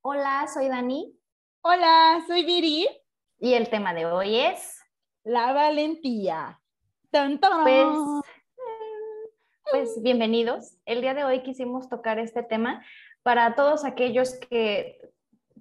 Hola, soy Dani. Hola, soy Viri. Y el tema de hoy es... La valentía. Pues, pues bienvenidos. El día de hoy quisimos tocar este tema para todos aquellos que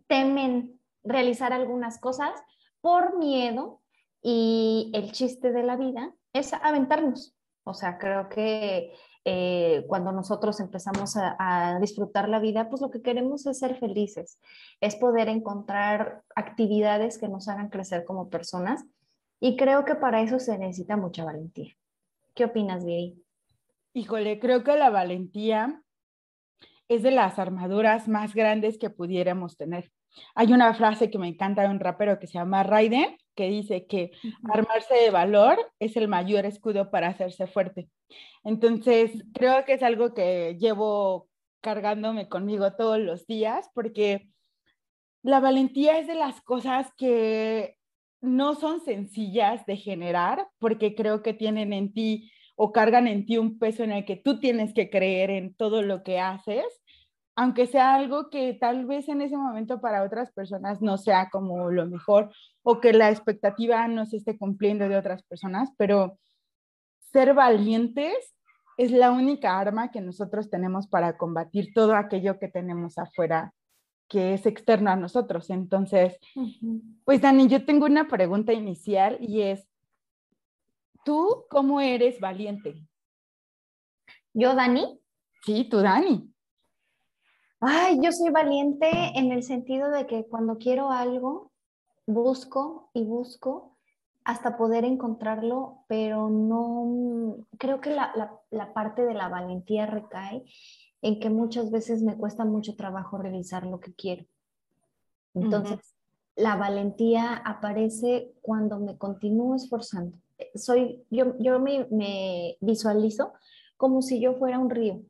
temen realizar algunas cosas por miedo y el chiste de la vida es aventarnos. O sea, creo que eh, cuando nosotros empezamos a, disfrutar la vida, pues lo que queremos es ser felices, es poder encontrar actividades que nos hagan crecer como personas y creo que para eso se necesita mucha valentía. ¿Qué opinas, Viri? Híjole, creo que la valentía es de las armaduras más grandes que pudiéramos tener. Hay una frase que me encanta de un rapero que se llama Raiden, que dice que armarse de valor es el mayor escudo para hacerse fuerte. Entonces, creo que es algo que llevo cargándome conmigo todos los días porque la valentía es de las cosas que no son sencillas de generar porque creo que tienen en ti o cargan en ti un peso en el que tú tienes que creer en todo lo que haces aunque sea algo que tal vez en ese momento para otras personas no sea como lo mejor o que la expectativa no se esté cumpliendo de otras personas, pero ser valientes es la única arma que nosotros tenemos para combatir todo aquello que tenemos afuera que es externo a nosotros. Entonces, pues Dani, yo tengo una pregunta inicial y es, ¿tú cómo eres valiente? ¿Yo, Dani? Sí, tú, Dani. Ay, yo soy valiente en el sentido de que cuando quiero algo, busco y busco hasta poder encontrarlo, pero no, creo que la, parte de la valentía recae en que muchas veces me cuesta mucho trabajo realizar lo que quiero. Entonces, la valentía aparece cuando me continúo esforzando. Soy, yo yo me, me visualizo como si yo fuera un río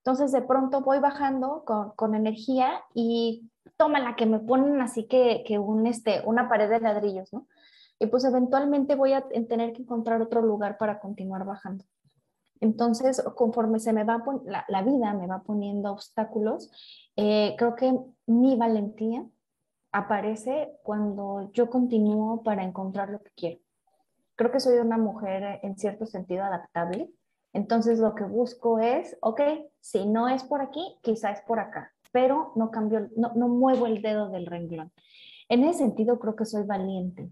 entonces de pronto voy bajando con, energía y toma la que me ponen así que, que un, este, una pared de ladrillos, ¿no? Y pues eventualmente voy a tener que encontrar otro lugar para continuar bajando. Entonces, conforme se me va la, la vida me va poniendo obstáculos, eh, creo que mi valentía aparece cuando yo continúo para encontrar lo que quiero. Creo que soy una mujer en cierto sentido adaptable entonces lo que busco es, ok, si no es por aquí, quizá es por acá, pero no cambio, no, no muevo el dedo del renglón. En ese sentido creo que soy valiente.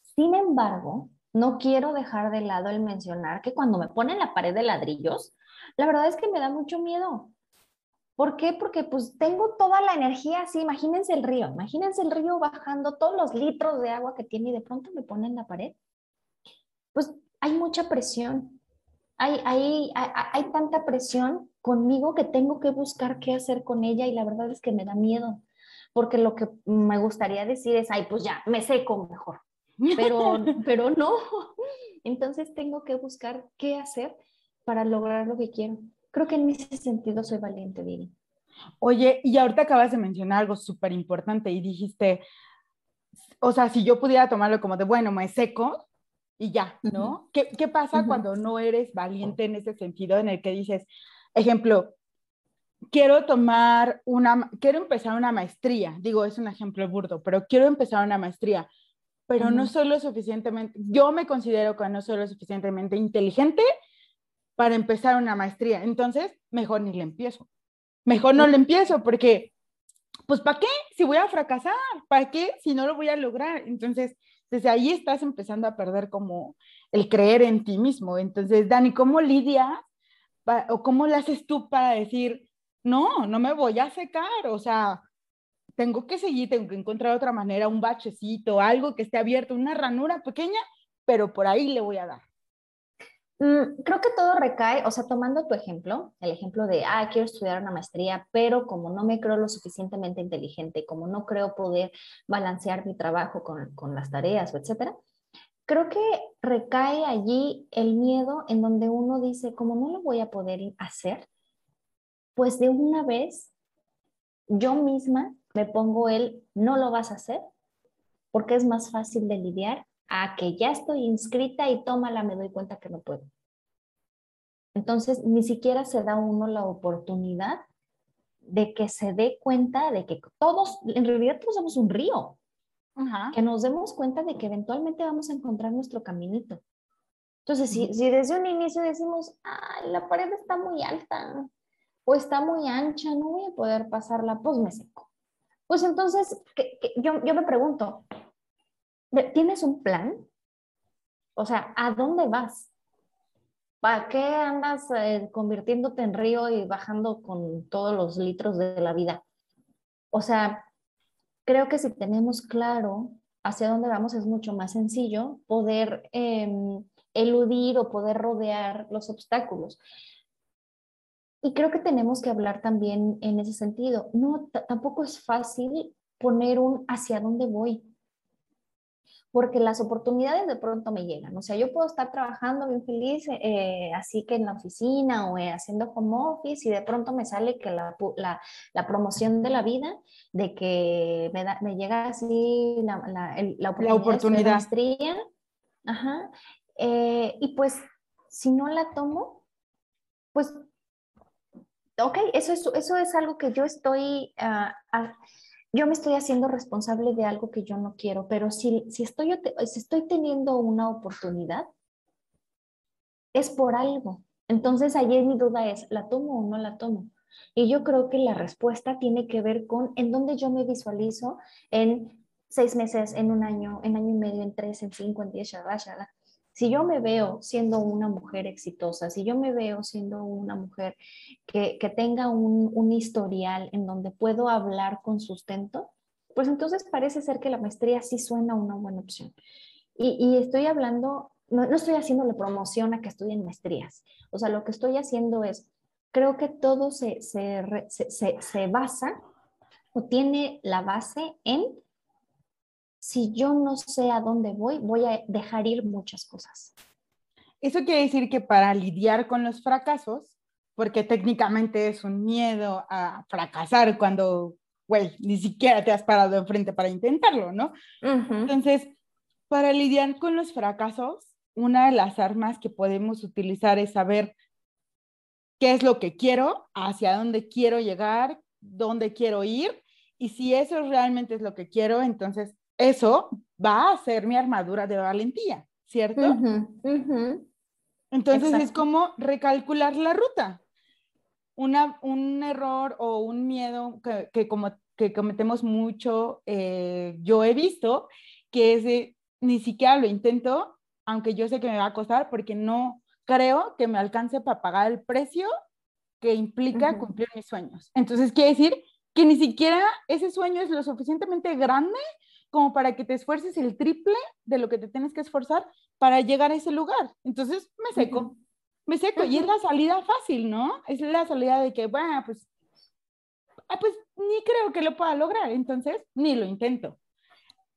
Sin embargo, no quiero dejar de lado el mencionar que cuando me ponen la pared de ladrillos, la verdad es que me da mucho miedo. ¿Por qué? Porque pues tengo toda la energía así, imagínense el río, imagínense el río bajando todos los litros de agua que tiene y de pronto me ponen la pared. Pues hay mucha presión, hay, hay, hay, tanta presión conmigo que tengo que buscar qué hacer con ella y la verdad es que me da miedo, porque lo que me gustaría decir es, ay, pues ya, me seco mejor, pero, pero no. Entonces tengo que buscar qué hacer para lograr lo que quiero. Creo que en ese sentido soy valiente, Viri. Oye, y ahorita acabas de mencionar algo súper importante y dijiste, o sea, si yo pudiera tomarlo como de, bueno, me seco, y ya, ¿no? ¿Qué, ¿Qué, pasa cuando no eres valiente en ese sentido en el que dices, ejemplo, quiero tomar una, quiero empezar una maestría, digo, es un ejemplo burdo, pero quiero empezar una maestría, pero no soy lo suficientemente, yo me considero que no soy lo suficientemente inteligente para empezar una maestría, entonces mejor ni le empiezo, mejor no le empiezo porque, pues, ¿para qué? Si voy a fracasar, ¿para qué? Si no lo voy a lograr, entonces desde ahí estás empezando a perder como el creer en ti mismo. Entonces, Dani, ¿cómo lidias o cómo le haces tú para decir, no, no me voy a secar? O sea, tengo que seguir, tengo que encontrar otra manera, un bachecito, algo que esté abierto, una ranura pequeña, pero por ahí le voy a dar. Mm, creo que todo recae, o sea, tomando tu ejemplo, el ejemplo de, ah, quiero estudiar una maestría, pero como no me creo lo suficientemente inteligente, como no creo poder balancear mi trabajo con, con las tareas, etcétera, creo que recae allí el miedo en donde uno dice, como no lo voy a poder hacer, pues de una vez yo misma me pongo el, no lo vas a hacer, porque es más fácil de lidiar a que ya estoy inscrita y tómala, me doy cuenta que no puedo. Entonces, ni siquiera se da uno la oportunidad de que se dé cuenta de que todos, en realidad todos somos un río, que nos demos cuenta de que eventualmente vamos a encontrar nuestro caminito. Entonces, si, si desde un inicio decimos, ay, la pared está muy alta o está muy ancha, no voy a poder pasarla, pues me seco. Pues entonces, yo, yo me pregunto, ¿tienes un plan? O sea, ¿a dónde vas? ¿Para qué andas eh, convirtiéndote en río y bajando con todos los litros de la vida? O sea, creo que si tenemos claro hacia dónde vamos es mucho más sencillo poder em, eludir o poder rodear los obstáculos. Y creo que tenemos que hablar también en ese sentido. No, tampoco es fácil poner un hacia dónde voy porque las oportunidades de pronto me llegan. O sea, yo puedo estar trabajando bien feliz, eh, así que en la oficina o eh, haciendo home office y de pronto me sale que la, la, la promoción de la vida, de que me, da, me llega así la, la oportunidad, oportunidad. De maestría. Ajá. Eh, y pues, si no la tomo, pues, ok, eso es, eso es algo que yo estoy... Uh, yo me estoy haciendo responsable de algo que yo no quiero, pero si, si, estoy, si estoy teniendo una oportunidad, es por algo. Entonces, ayer mi duda es, ¿la tomo o no la tomo? Y yo creo que la respuesta tiene que ver con en dónde yo me visualizo en seis meses, en un año, en año y medio, en tres, en cinco, en diez, shalala. Si yo me veo siendo una mujer exitosa, si yo me veo siendo una mujer que, tenga un, historial en donde puedo hablar con sustento, pues entonces parece ser que la maestría sí suena una buena opción. Y, estoy hablando, no, no estoy haciéndole promoción a que estudien maestrías. O sea, lo que estoy haciendo es, creo que todo se, se basa o tiene la base en si yo no sé a dónde voy, voy a dejar ir muchas cosas. Eso quiere decir que para lidiar con los fracasos, porque técnicamente es un miedo a fracasar cuando, güey, ni siquiera te has parado enfrente para intentarlo, ¿no? Entonces, para lidiar con los fracasos, una de las armas que podemos utilizar es saber qué es lo que quiero, hacia dónde quiero llegar, dónde quiero ir, y si eso realmente es lo que quiero, entonces eso va a ser mi armadura de valentía, ¿cierto? Entonces es como recalcular la ruta. Una, un error o un miedo que, como, que cometemos mucho, eh, yo he visto, que es ni siquiera lo intento, aunque yo sé que me va a costar, porque no creo que me alcance para pagar el precio que implica cumplir mis sueños. Entonces, quiere decir que ni siquiera ese sueño es lo suficientemente grande como para que te esfuerces el triple de lo que te tienes que esforzar para llegar a ese lugar. Entonces me seco, me seco y es la salida fácil, ¿no? Es la salida de que, bueno, pues, ah, pues ni creo que lo pueda lograr, entonces ni lo intento.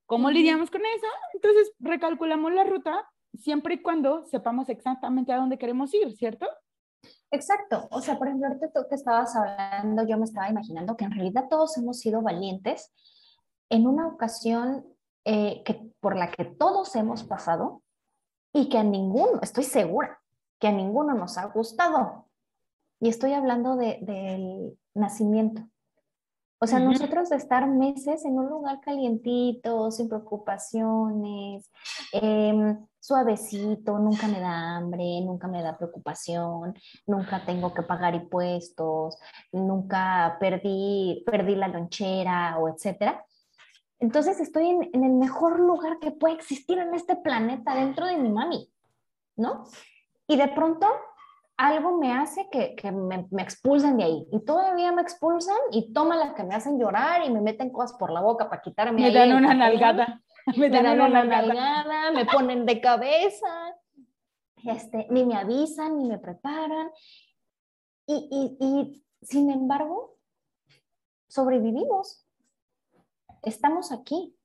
¿Cómo lidiamos con eso? Entonces recalculamos la ruta siempre y cuando sepamos exactamente a dónde queremos ir, ¿cierto? Exacto. O sea, por ejemplo, ahorita tú que estabas hablando, yo me estaba imaginando que en realidad todos hemos sido valientes en una ocasión eh, que, por la que todos hemos pasado y que a ninguno, estoy segura, que a ninguno nos ha gustado. Y estoy hablando del nacimiento. O sea, nosotros de estar meses en un lugar calientito, sin preocupaciones, em, suavecito, nunca me da hambre, nunca me da preocupación, nunca tengo que pagar impuestos, nunca perdí, perdí la lonchera o etcétera. Entonces estoy en, el mejor lugar que puede existir en este planeta dentro de mi mami, ¿no? Y de pronto algo me hace que, me, me, expulsen de ahí. Y todavía me expulsan y toman las que me hacen llorar y me meten cosas por la boca para quitarme. Me dan una nalgada. Me, dan, una, nalgada. me ponen de cabeza. Este, ni me avisan, ni me preparan. Y, y, y sin embargo, sobrevivimos estamos aquí.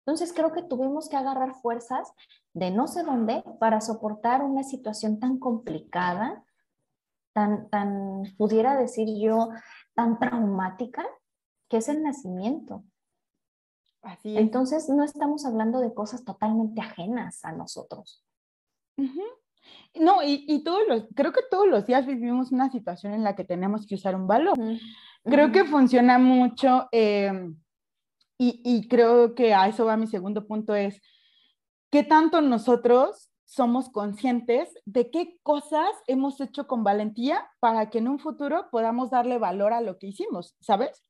Entonces creo que tuvimos que agarrar fuerzas de no sé dónde para soportar una situación tan complicada, tan, tan, pudiera decir yo, tan traumática, que es el nacimiento. Así Entonces no estamos hablando de cosas totalmente ajenas a nosotros. No, y, todos los, creo que todos los días vivimos una situación en la que tenemos que usar un valor. Creo que funciona mucho em, y, y creo que a eso va mi segundo punto es, ¿qué tanto nosotros somos conscientes de qué cosas hemos hecho con valentía para que en un futuro podamos darle valor a lo que hicimos, ¿sabes?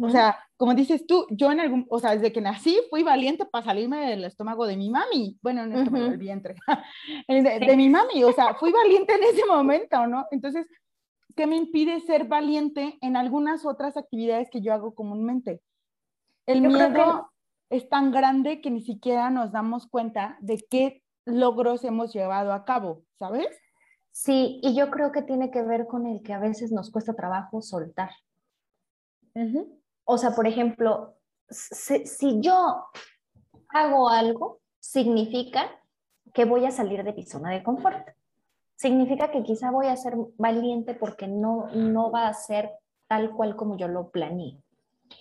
O sea, como dices tú, yo en algún, o sea, desde que nací fui valiente para salirme del estómago de mi mami, bueno, no estómago, el vientre, de, mi mami, o sea, fui valiente en ese momento, ¿no? Entonces, ¿qué me impide ser valiente en algunas otras actividades que yo hago comúnmente? El miedo es tan grande que ni siquiera nos damos cuenta de qué logros hemos llevado a cabo, ¿sabes? Sí, y yo creo que tiene que ver con el que a veces nos cuesta trabajo soltar. O sea, por ejemplo, si, yo hago algo, significa que voy a salir de mi zona de confort. Significa que quizá voy a ser valiente porque no, no va a ser tal cual como yo lo planeé.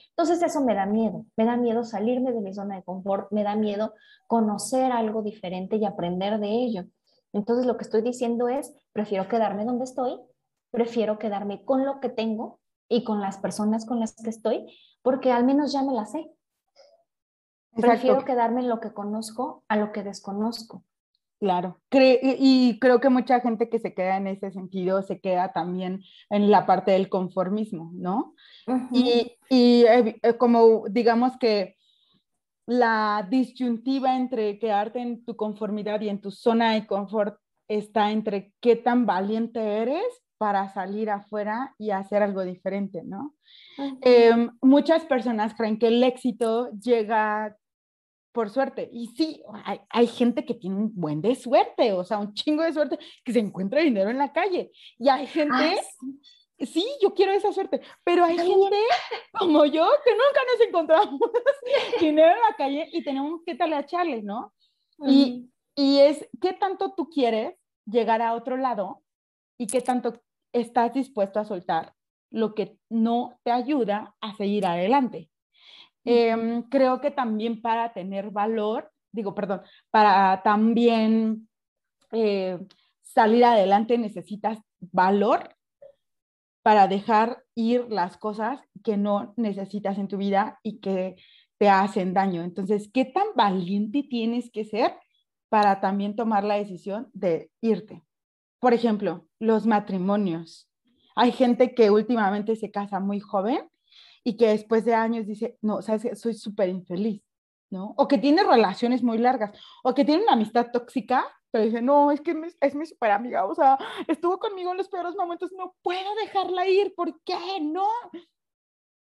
Entonces eso me da miedo, me da miedo salirme de mi zona de confort, me da miedo conocer algo diferente y aprender de ello. Entonces lo que estoy diciendo es, prefiero quedarme donde estoy, prefiero quedarme con lo que tengo y con las personas con las que estoy, porque al menos ya me las sé. Prefiero quedarme en lo que conozco a lo que desconozco. Claro, y creo que mucha gente que se queda en ese sentido se queda también en la parte del conformismo, ¿no? Y, eh, eh, como digamos que la disyuntiva entre quedarte en tu conformidad y en tu zona de confort está entre qué tan valiente eres para salir afuera y hacer algo diferente, ¿no? Em, muchas personas creen que el éxito llega por suerte. Y sí, hay, gente que tiene un buen de suerte, o sea, un chingo de suerte que se encuentra dinero en la calle. Y hay gente, sí, yo quiero esa suerte, pero hay gente como yo que nunca nos encontramos dinero en la calle y tenemos que echarles, ¿no? y, y es qué tanto tú quieres llegar a otro lado y qué tanto estás dispuesto a soltar lo que no te ayuda a seguir adelante. Em, creo que también para tener valor, digo, perdón, para también eh, salir adelante necesitas valor para dejar ir las cosas que no necesitas en tu vida y que te hacen daño. Entonces, ¿qué tan valiente tienes que ser para también tomar la decisión de irte? Por ejemplo, los matrimonios. Hay gente que últimamente se casa muy joven y que después de años dice, no, sabes, soy súper infeliz, ¿no? O que tiene relaciones muy largas, o que tiene una amistad tóxica, pero dice, no, es que es mi súper amiga, o sea, estuvo conmigo en los peores momentos, no puedo dejarla ir, ¿por qué? No.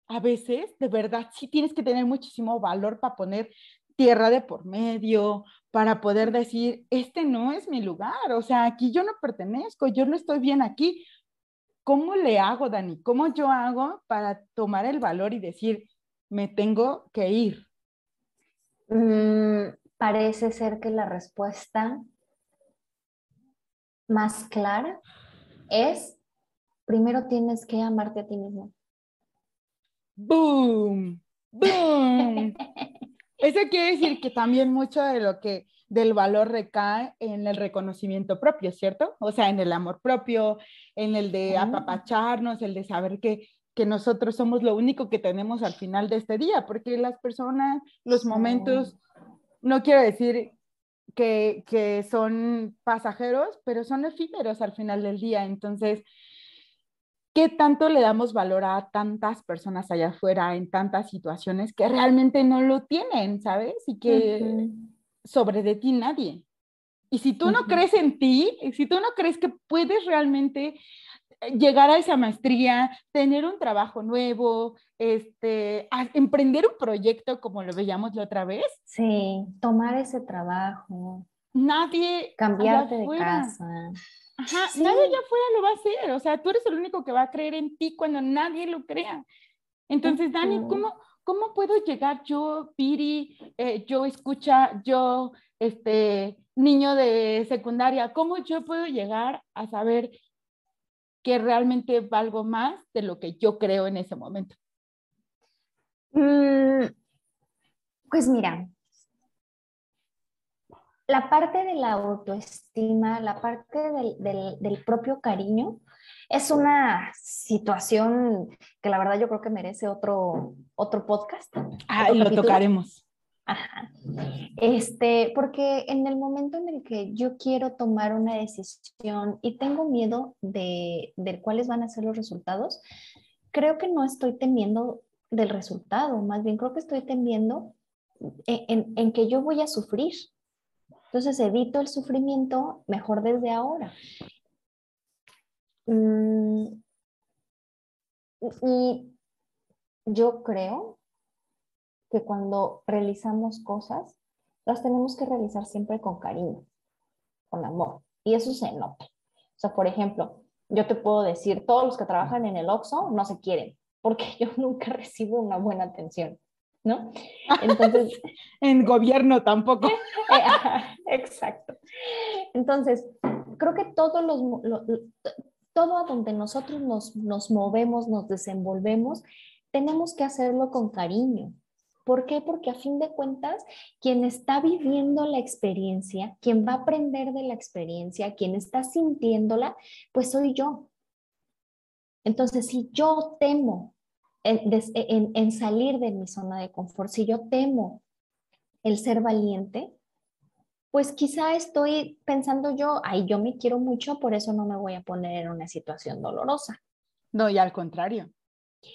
A veces, de verdad, sí tienes que tener muchísimo valor para poner tierra de por medio, para poder decir, este no es mi lugar, o sea, aquí yo no pertenezco, yo no estoy bien aquí, ¿cómo le hago, Dani? ¿Cómo yo hago para tomar el valor y decir, me tengo que ir? Mm, parece ser que la respuesta más clara es, primero tienes que amarte a ti mismo. ¡Boom! ¡Boom! Eso quiere decir que también mucho de lo que del valor recae en el reconocimiento propio, ¿cierto? O sea, en el amor propio, en el de apapacharnos, el de saber que, que nosotros somos lo único que tenemos al final de este día, porque las personas, los momentos, no quiero decir que, que son pasajeros, pero son efímeros al final del día. Entonces, ¿qué tanto le damos valor a tantas personas allá afuera en tantas situaciones que realmente no lo tienen, ¿sabes? Y que sobre de ti nadie. Y si tú no crees en ti, si tú no crees que puedes realmente eh, llegar a esa maestría, tener un trabajo nuevo, este, emprender un proyecto como lo veíamos la otra vez. Sí, tomar ese trabajo. Nadie. Cambiarte de casa. Ajá, nadie allá afuera lo va a hacer. O sea, tú eres el único que va a creer en ti cuando nadie lo crea. Entonces, Dani, ¿cómo, ¿cómo puedo llegar yo, Piri, eh, yo escucha, yo, este, niño de secundaria, cómo yo puedo llegar a saber que realmente valgo más de lo que yo creo en ese momento? Mm, pues mira, la parte de la autoestima, la parte del, propio cariño, es una situación que la verdad yo creo que merece otro, otro podcast. Ah, lo tocaremos. Ajá. Este, porque en el momento en el que yo quiero tomar una decisión y tengo miedo de, de cuáles van a ser los resultados, creo que no estoy temiendo del resultado, más bien creo que estoy temiendo en, en que yo voy a sufrir. Entonces evito el sufrimiento mejor desde ahora. Mm, y yo creo que cuando realizamos cosas, las tenemos que realizar siempre con cariño, con amor. Y eso se nota. O sea, por ejemplo, yo te puedo decir, todos los que trabajan en el OXO no se quieren, porque yo nunca recibo una buena atención, ¿no? Entonces... en gobierno tampoco. Exacto. Entonces, creo que todos los, todo a donde nosotros nos, nos movemos, nos desenvolvemos, tenemos que hacerlo con cariño, ¿Por qué? Porque a fin de cuentas, quien está viviendo la experiencia, quien va a aprender de la experiencia, quien está sintiéndola, pues soy yo. Entonces, si yo temo en, salir de mi zona de confort, si yo temo el ser valiente, pues quizá estoy pensando yo, ay, yo me quiero mucho, por eso no me voy a poner en una situación dolorosa. No, y al contrario.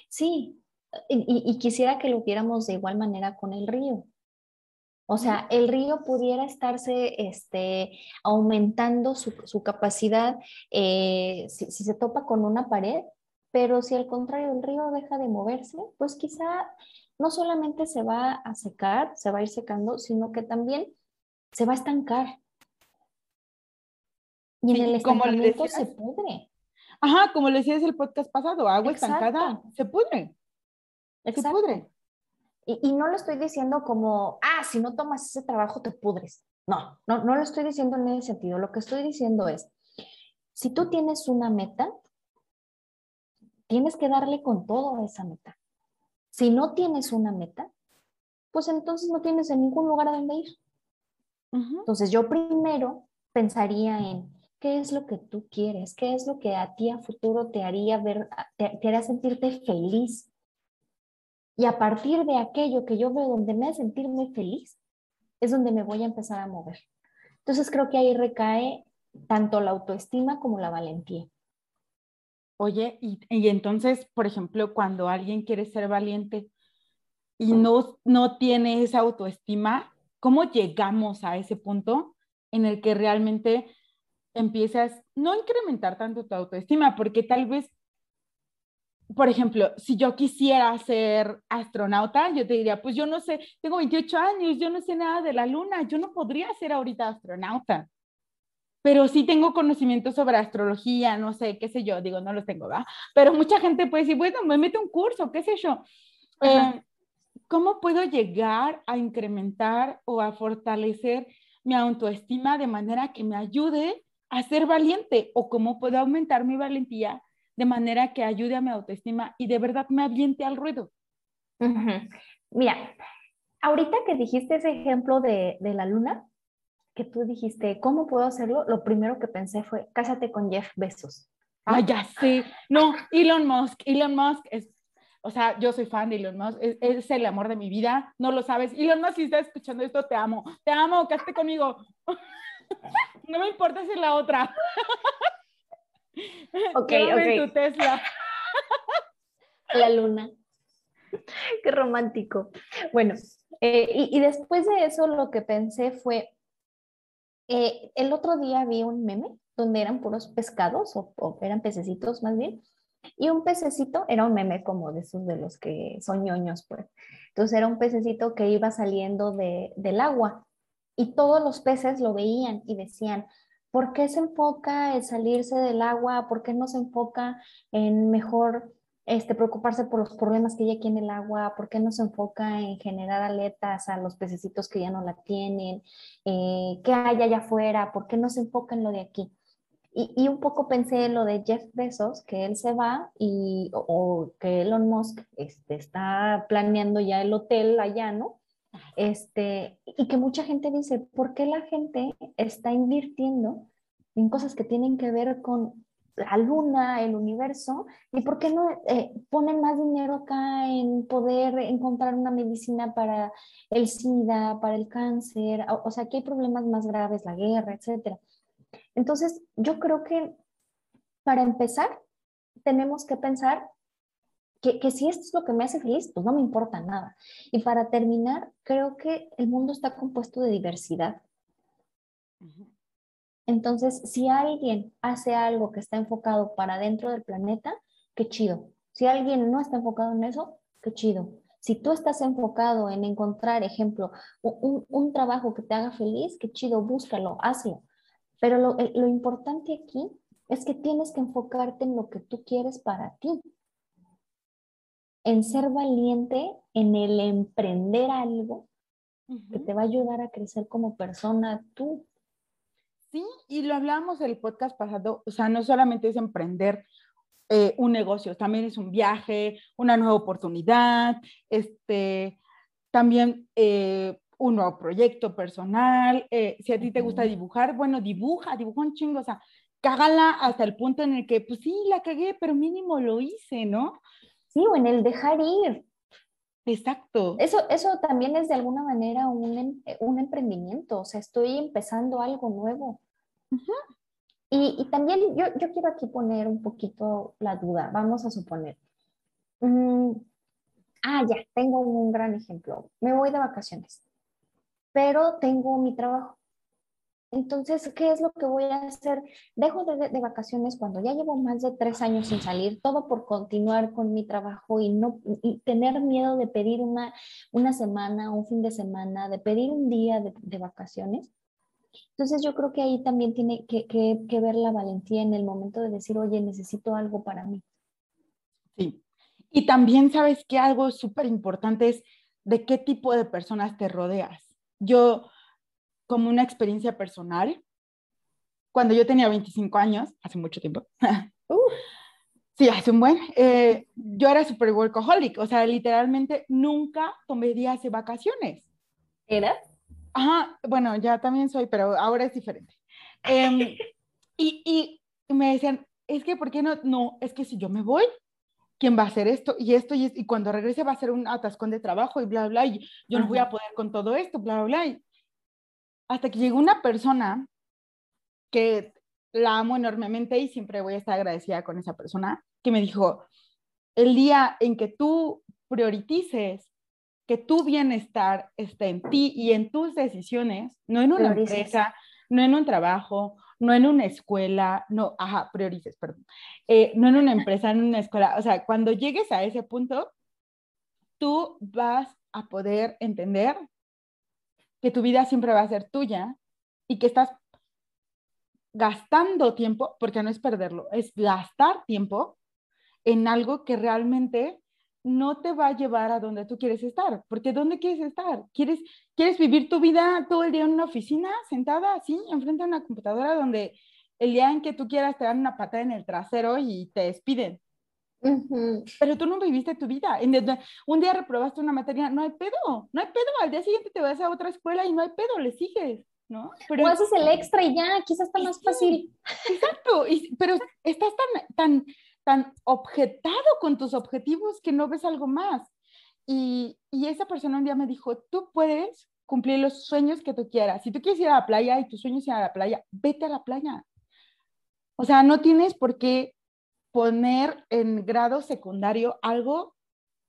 Sí, y, quisiera que lo viéramos de igual manera con el río. O sea, el río pudiera estarse este, aumentando su, capacidad eh, si, se topa con una pared, pero si al contrario el río deja de moverse, pues quizá no solamente se va a secar, se va a ir secando, sino que también se va a estancar. Y en el estancamiento se pudre. Ajá, como le decías el podcast pasado, agua estancada se pudre. Exacto. Y, no lo estoy diciendo como, ah, si no tomas ese trabajo te pudres. No, no, no lo estoy diciendo en ese sentido. Lo que estoy diciendo es, si tú tienes una meta, tienes que darle con todo a esa meta. Si no tienes una meta, pues entonces no tienes en ningún lugar a donde ir. Entonces yo primero pensaría en qué es lo que tú quieres, qué es lo que a ti a futuro te haría ver, te, te haría sentirte feliz, y a partir de aquello que yo veo donde me hace sentir muy feliz, es donde me voy a empezar a mover. Entonces creo que ahí recae tanto la autoestima como la valentía. Oye, y, y entonces, por ejemplo, cuando alguien quiere ser valiente y no, no tiene esa autoestima, ¿cómo llegamos a ese punto en el que realmente empiezas no incrementar tanto tu autoestima? Porque tal vez por ejemplo, si yo quisiera ser astronauta, yo te diría, pues yo no sé, tengo 28 años, yo no sé nada de la luna, yo no podría ser ahorita astronauta, pero sí tengo conocimiento sobre astrología, no sé, qué sé yo, digo, no los tengo, ¿verdad? Pero mucha gente puede decir, bueno, me meto un curso, qué sé yo. Eh, ¿Cómo puedo llegar a incrementar o a fortalecer mi autoestima de manera que me ayude a ser valiente? ¿O cómo puedo aumentar mi valentía de manera que ayude a mi autoestima y de verdad me aviente al ruido. Mira, ahorita que dijiste ese ejemplo de, de, la luna, que tú dijiste, ¿cómo puedo hacerlo? Lo primero que pensé fue, cásate con Jeff Bezos. Ah, ya sé. No, Elon Musk. Elon Musk es, o sea, yo soy fan de Elon Musk, es, el amor de mi vida, no lo sabes. Elon Musk, si estás escuchando esto, te amo, te amo, cásate conmigo. no me importa si la otra. Ok, ok. Tesla. La luna. Qué romántico. Bueno, eh, y, después de eso lo que pensé fue, eh, el otro día vi un meme donde eran puros pescados, o, eran pececitos más bien, y un pececito era un meme como de esos de los que son ñoños, pues. Entonces era un pececito que iba saliendo de, del agua y todos los peces lo veían y decían, ¿Por qué se enfoca en salirse del agua? ¿Por qué no se enfoca en mejor este, preocuparse por los problemas que aquí en el agua? ¿Por qué no se enfoca en generar aletas a los pececitos que ya no la tienen? Eh, ¿Qué hay allá afuera? ¿Por qué no se enfoca en lo de aquí? Y, un poco pensé en lo de Jeff Bezos, que él se va y, o, que Elon Musk este, está planeando ya el hotel allá, ¿no? Este, y que mucha gente dice, ¿por qué la gente está invirtiendo en cosas que tienen que ver con la luna, el universo, y por qué no eh, ponen más dinero acá en poder encontrar una medicina para el SIDA, para el cáncer, o, sea, que hay problemas más graves, la guerra, etcétera. Entonces, yo creo que para empezar, tenemos que pensar que, que, si esto es lo que me hace feliz, pues no me importa nada. Y para terminar, creo que el mundo está compuesto de diversidad. Entonces, si alguien hace algo que está enfocado para dentro del planeta, qué chido. Si alguien no está enfocado en eso, qué chido. Si tú estás enfocado en encontrar, ejemplo, un, trabajo que te haga feliz, qué chido, búscalo, hazlo. Pero lo, lo importante aquí es que tienes que enfocarte en lo que tú quieres para ti. En ser valiente, en el emprender algo que te va a ayudar a crecer como persona tú. Sí, y lo hablábamos el podcast pasado, o sea, no solamente es emprender eh, un negocio, también es un viaje, una nueva oportunidad, este, también eh, un nuevo proyecto personal. Eh, si a ti te gusta dibujar, bueno, dibuja, dibuja un chingo, o sea, cágala hasta el punto en el que, pues sí, la cagué, pero mínimo lo hice, ¿no? Sí, o en el dejar ir. Exacto. Eso, eso también es de alguna manera un, em, un emprendimiento, o sea, estoy empezando algo nuevo. y, y, también yo, yo, quiero aquí poner un poquito la duda, vamos a suponer. Mm, ah, ya, tengo un gran ejemplo. Me voy de vacaciones, pero tengo mi trabajo. Entonces, ¿qué es lo que voy a hacer? Dejo de, vacaciones cuando ya llevo más de tres años sin salir, todo por continuar con mi trabajo y no y tener miedo de pedir una, una semana, un fin de semana, de pedir un día de, vacaciones. Entonces, yo creo que ahí también tiene que, que ver la valentía en el momento de decir, oye, necesito algo para mí. Sí. Y también sabes que algo súper importante es de qué tipo de personas te rodeas. Yo, como una experiencia personal. Cuando yo tenía 25 años, hace mucho tiempo, sí, hace un buen, eh, yo era super workaholic, o sea, literalmente nunca tomé días de vacaciones. ¿Era? Ajá, bueno, ya también soy, pero ahora es diferente. Em, y, y me decían, es que, ¿por qué no? No, es que si yo me voy, ¿quién va a hacer esto y esto? Y, y cuando regrese va a ser un atascón de trabajo y bla, bla, y yo no voy a poder con todo esto, bla, bla, bla hasta que llegó una persona que la amo enormemente y siempre voy a estar agradecida con esa persona, que me dijo, el día en que tú priorices que tu bienestar esté en ti y en tus decisiones, no en una empresa, no en un trabajo, no en una escuela, no, ajá, priorices, perdón, eh, no en una empresa, en una escuela, o sea, cuando llegues a ese punto, tú vas a poder entender que tu vida siempre va a ser tuya y que estás gastando tiempo, porque no es perderlo, es gastar tiempo en algo que realmente no te va a llevar a donde tú quieres estar, porque ¿dónde quieres estar? ¿Quieres, quieres vivir tu vida todo el día en una oficina, sentada así, enfrente de una computadora, donde el día en que tú quieras te dan una patada en el trasero y te despiden? Pero tú no viviste tu vida. Un día reprobaste una materia, no hay pedo, no hay pedo. Al día siguiente te vas a otra escuela y no hay pedo, le sigues, ¿no? Pero, o haces el extra y ya, quizás está más fácil. Exacto, pero estás tan, tan, tan objetado con tus objetivos que no ves algo más. Y, y esa persona un día me dijo, tú puedes cumplir los sueños que tú quieras. Si tú quieres ir a la playa y tus sueños ir a la playa, vete a la playa. O sea, no tienes por qué poner en grado secundario algo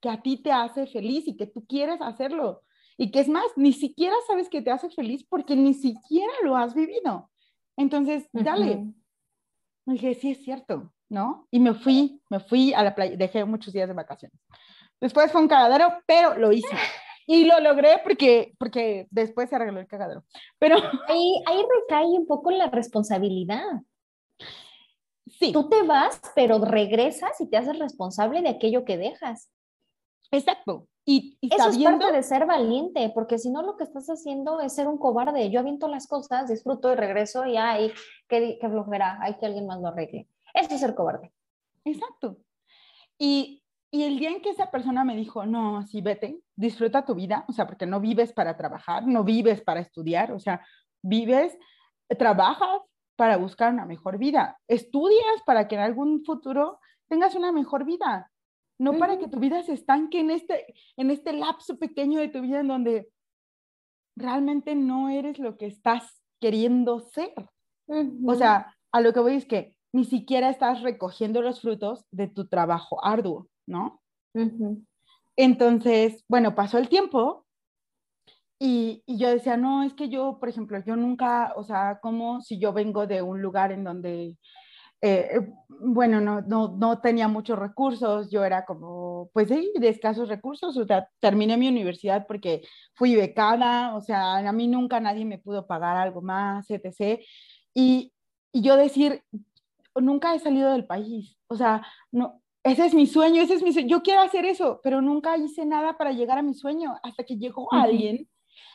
que a ti te hace feliz y que tú quieres hacerlo. Y que es más, ni siquiera sabes que te hace feliz porque ni siquiera lo has vivido. Entonces, dale. Me dije, sí, es cierto, ¿no? Y me fui, me fui a la playa, dejé muchos días de vacaciones. Después fue un cagadero, pero lo hice. Y lo logré porque, porque después se arregló el cagadero. Pero ahí, ahí recae un poco la responsabilidad. Sí. Tú te vas, pero regresas y te haces responsable de aquello que dejas. Exacto. Y, Eso es parte de ser valiente, porque si no lo que estás haciendo es ser un cobarde. Yo aviento las cosas, disfruto y regreso y hay que, que flojera, hay que alguien más lo arregle. Eso es ser cobarde. Exacto. Y Y el día en que esa persona me dijo, no, sí, vete, disfruta tu vida, o sea, porque no vives para trabajar, no vives para estudiar, o sea, vives, trabajas para buscar una mejor vida, estudias para que en algún futuro tengas una mejor vida, no para que tu vida se estanque en este, en este lapso pequeño de tu vida en donde realmente no eres lo que estás queriendo ser. O sea, a lo que voy es que ni siquiera estás recogiendo los frutos de tu trabajo arduo, ¿no? Entonces, bueno, pasó el tiempo y, y, yo decía, no, es que yo, por ejemplo, yo nunca, o sea, como si yo vengo de un lugar en donde, eh, bueno, no, no, no, tenía muchos recursos, yo era como, pues sí, de escasos recursos, o sea, terminé mi universidad porque fui becada, o sea, a mí nunca nadie me pudo pagar algo más, etc. Y, y yo decir, nunca he salido del país, o sea, no, ese es mi sueño, ese es mi sueño, yo quiero hacer eso, pero nunca hice nada para llegar a mi sueño hasta que llegó alguien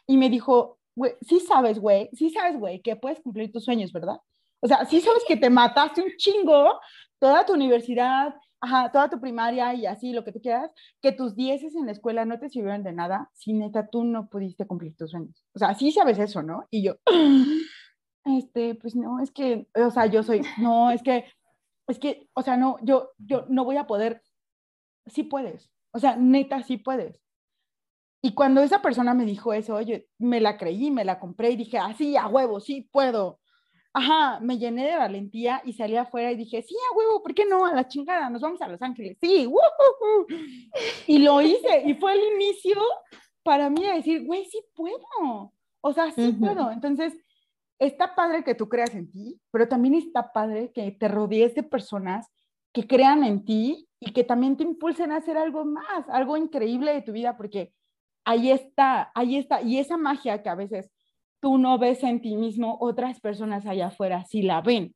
y me dijo, güey, sí sabes, güey, sí sabes, güey, que puedes cumplir tus sueños, ¿verdad? O sea, sí sabes que te mataste un chingo toda tu universidad, ajá, toda tu primaria y así, lo que tú quieras, que tus dieces en la escuela no te sirvieron de nada si neta tú no pudiste cumplir tus sueños. O sea, sí sabes eso, ¿no? Y yo, este, pues no, es que, o sea, yo soy, no, es que, es que, o sea, no, yo, yo no voy a poder, sí puedes, o sea, neta, sí puedes. Y cuando esa persona me dijo eso, oye, me la creí, me la compré y dije, así, ah, a huevo, sí puedo. Ajá, me llené de valentía y salí afuera y dije, sí, a huevo, ¿por qué no? A la chingada, nos vamos a Los Ángeles. Sí, y lo hice y fue el inicio para mí de decir, güey, sí puedo. O sea, sí puedo. Entonces, está padre que tú creas en ti, pero también está padre que te rodees de personas que crean en ti y que también te impulsen a hacer algo más, algo increíble de tu vida, porque ahí está, ahí está. Y esa magia que a veces tú no ves en ti mismo, otras personas allá afuera sí la ven.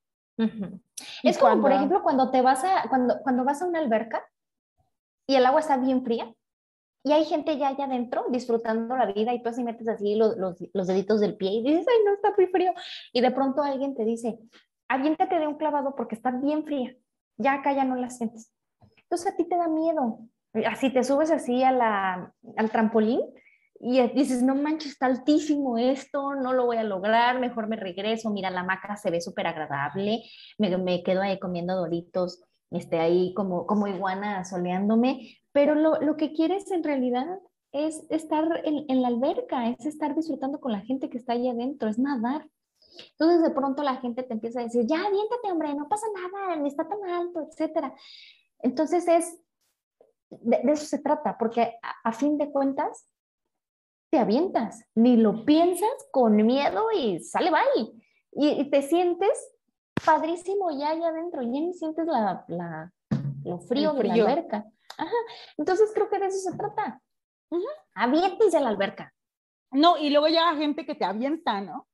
Es como, por ejemplo, cuando te vas a, cuando, cuando vas a una alberca y el agua está bien fría, y hay gente ya allá adentro disfrutando la vida y tú así metes así los, los, los, deditos del pie y dices, ay, no, está muy frío. Y de pronto alguien te dice, aviéntate de un clavado porque está bien fría. Ya acá ya no la sientes. Entonces a ti te da miedo. Así te subes así a la, al trampolín y dices, no manches, está altísimo esto, no lo voy a lograr, mejor me regreso, mira, la maca se ve súper agradable, me, me, quedo ahí comiendo doritos, este, ahí como, como iguana soleándome, pero lo, lo que quieres en realidad es estar en, en, la alberca, es estar disfrutando con la gente que está ahí adentro, es nadar. Entonces de pronto la gente te empieza a decir, ya, aviéntate, hombre, no pasa nada, está tan alto, etc. Entonces es, de, eso se trata, porque a, fin de cuentas, te avientas, ni lo piensas con miedo y sale, bye. Y, y te sientes padrísimo ya allá adentro, ya ni sientes la, la lo frío, frío, de la alberca. Ajá. Entonces creo que de eso se trata. Uh Aviéntense a la alberca. No, y luego llega gente que te avienta, ¿no?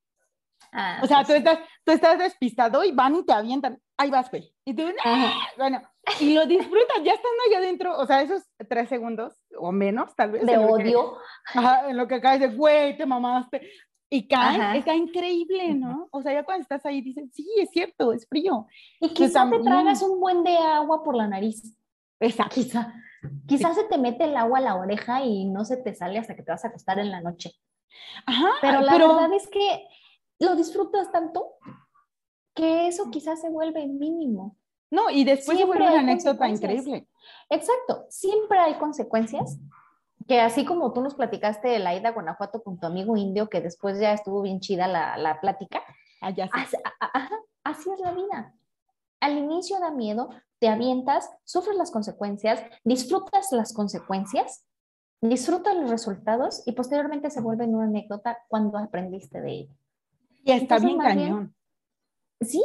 Ah, o sea, tú, estás, tú estás despistado y van y te avientan. Ahí vas, güey. Y tú, ¡Ah! bueno, y lo disfrutas ya estando allá adentro, o sea, esos tres segundos o menos, tal vez. De odio. ajá, en lo que acabas de, güey, te mamaste. Y cae, está increíble, ¿no? O sea, ya cuando estás ahí dices, sí, es cierto, es frío. Y quizás te tragas un buen de agua por la nariz. Esa, quizá. Quizás se te mete el agua a la oreja y no se te sale hasta que te vas a acostar en la noche. Ajá, pero la verdad es que lo disfrutas tanto que eso quizás se vuelve mínimo. No, y después se vuelve una anécdota increíble. Exacto, siempre hay consecuencias que así como tú nos platicaste de la ida a Guanajuato con tu amigo indio, que después ya estuvo bien chida la, la plática, ah, así, así es la vida. Al inicio da miedo, te avientas, sufres las consecuencias, disfrutas las consecuencias, disfrutas los resultados y posteriormente se vuelve una anécdota cuando aprendiste de ello. Y está bien cañón. Sí,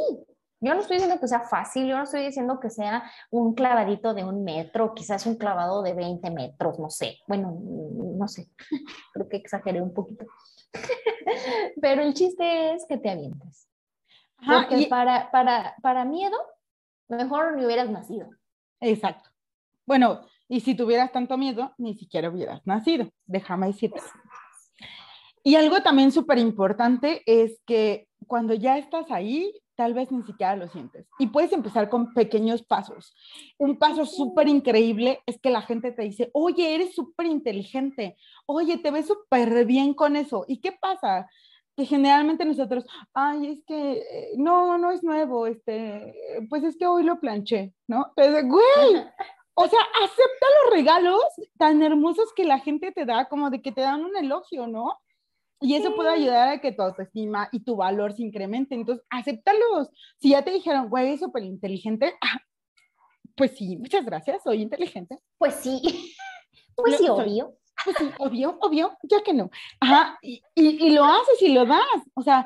yo no estoy diciendo que sea fácil, yo no estoy diciendo que sea un clavadito de un metro, quizás un clavado de 20 metros, no sé. Bueno, no sé, creo que exageré un poquito. Pero el chiste es que te avientes. Porque para, para, para miedo mejor ni hubieras nacido. Exacto. Bueno, y si tuvieras tanto miedo, ni siquiera hubieras nacido, déjame decirte. Y algo también súper importante es que cuando ya estás ahí, tal vez ni siquiera lo sientes. Y puedes empezar con pequeños pasos. Un paso súper increíble es que la gente te dice, oye, eres súper inteligente, oye, te ves súper bien con eso. ¿Y qué pasa? Que generalmente nosotros, ay, es que eh, no, no es nuevo, este, pues es que hoy lo planché, ¿no? Pero, güey, o sea, acepta los regalos tan hermosos que la gente te da, como de que te dan un elogio, ¿no? Y eso puede ayudar a que tu autoestima y tu valor se incremente. Entonces, acéptalos. Si ya te dijeron, güey, es súper inteligente, ah, pues sí, muchas gracias, soy inteligente. Pues sí, pues sí, obvio. Pues sí, obvio, obvio, ya que no. Ajá, y, y, y, lo haces y lo das. O sea,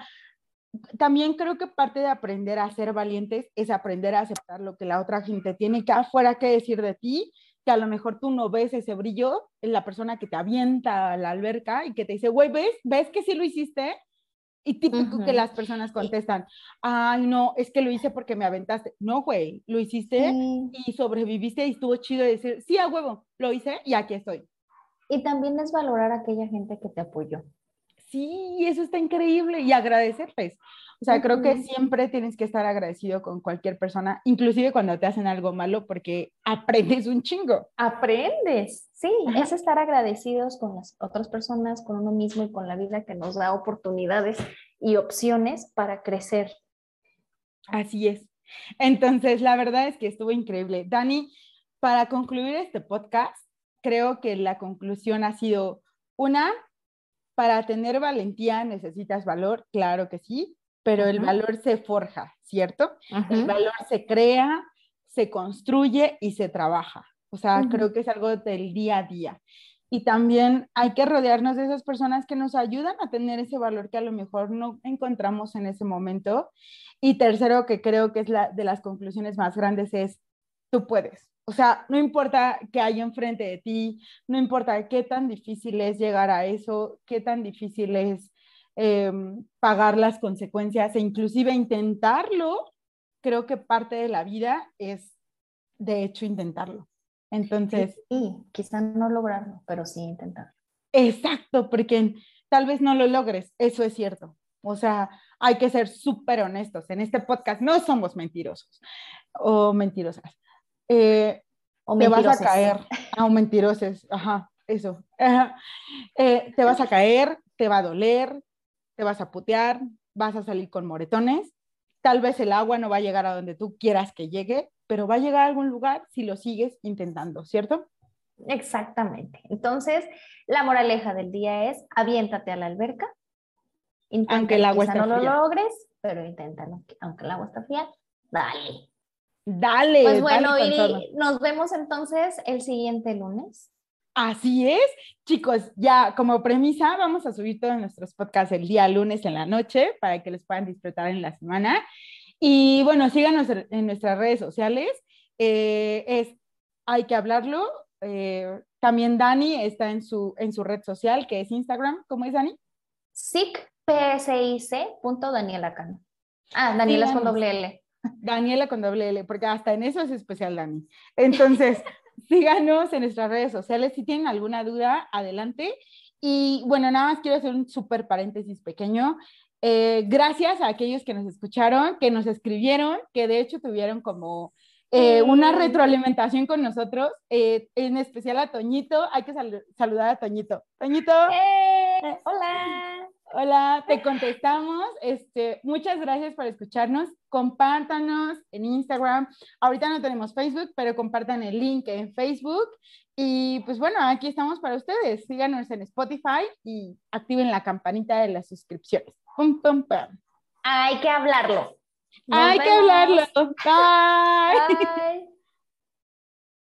también creo que parte de aprender a ser valientes es aprender a aceptar lo que la otra gente tiene que afuera que decir de ti, que a lo mejor tú no ves ese brillo en la persona que te avienta a la alberca y que te dice, güey, ¿ves? ¿Ves que sí lo hiciste? Y típico que las personas contestan, ay, no, es que lo hice porque me aventaste. No, güey, lo hiciste y sobreviviste y estuvo chido decir, sí, a huevo, lo hice y aquí estoy. Y también es valorar a aquella gente que te apoyó. Sí, eso está increíble y agradecerles. O sea, creo que siempre tienes que estar agradecido con cualquier persona, inclusive cuando te hacen algo malo, porque aprendes un chingo. Aprendes, sí, es estar agradecidos con las otras personas, con uno mismo y con la vida que nos da oportunidades y opciones para crecer. Así es. Entonces, la verdad es que estuvo increíble. Dani, para concluir este podcast, creo que la conclusión ha sido una, para tener valentía necesitas valor, claro que sí, pero el valor se forja, ¿cierto? El valor se crea, se construye y se trabaja. O sea, creo que es algo del día a día. Y también hay que rodearnos de esas personas que nos ayudan a tener ese valor que a lo mejor no encontramos en ese momento. Y tercero, que creo que es la de las conclusiones más grandes, es tú puedes. O sea, no importa qué hay enfrente de ti, no importa qué tan difícil es llegar a eso, qué tan difícil es em, pagar las consecuencias e inclusive intentarlo, creo que parte de la vida es, de hecho, intentarlo. Entonces... Sí, quizá no lograrlo, pero sí intentarlo. Exacto, porque tal vez no lo logres, eso es cierto. O sea, hay que ser súper honestos. En este podcast no somos mentirosos o mentirosas. Eh, te vas a caer, a un mentirosos, ajá, eso. Eh, te vas a caer, te va a doler, te vas a putear, vas a salir con moretones. Tal vez el agua no va a llegar a donde tú quieras que llegue, pero va a llegar a algún lugar si lo sigues intentando, ¿cierto? Exactamente. Entonces, la moraleja del día es aviéntate a la alberca. aunque el agua está no lo logres, pero inténtalo. Aunque el agua está fría, dale. Dale. Pues bueno, y nos vemos entonces el siguiente lunes. Así es, chicos, ya como premisa vamos a subir todos nuestros podcasts el día lunes en la noche para que les puedan disfrutar en la semana. Y bueno, síganos en nuestras redes sociales. Eh, es Hay que hablarlo. Eh, también Dani está en su, en su red social, que es Instagram. ¿Cómo es Dani? SIC, Daniela Cano. Ah, Daniela es con doble L. Daniela con doble L, porque hasta en eso es especial Dani. Entonces, síganos en nuestras redes sociales. Si tienen alguna duda, adelante. Y bueno, nada más quiero hacer un súper paréntesis pequeño. Eh, gracias a aquellos que nos escucharon, que nos escribieron, que de hecho tuvieron como eh, una retroalimentación con nosotros, eh, en especial a Toñito. Hay que saludar a Toñito. Toñito. hola. Hola, te contestamos. Este, muchas gracias por escucharnos. Compártanos en Instagram. Ahorita no tenemos Facebook, pero compartan el link en Facebook. Y pues bueno, aquí estamos para ustedes. Síganos en Spotify y activen la campanita de las suscripciones. Pum, pum, pum. Hay que hablarlo. Hay que hablarlo. Bye. Bye.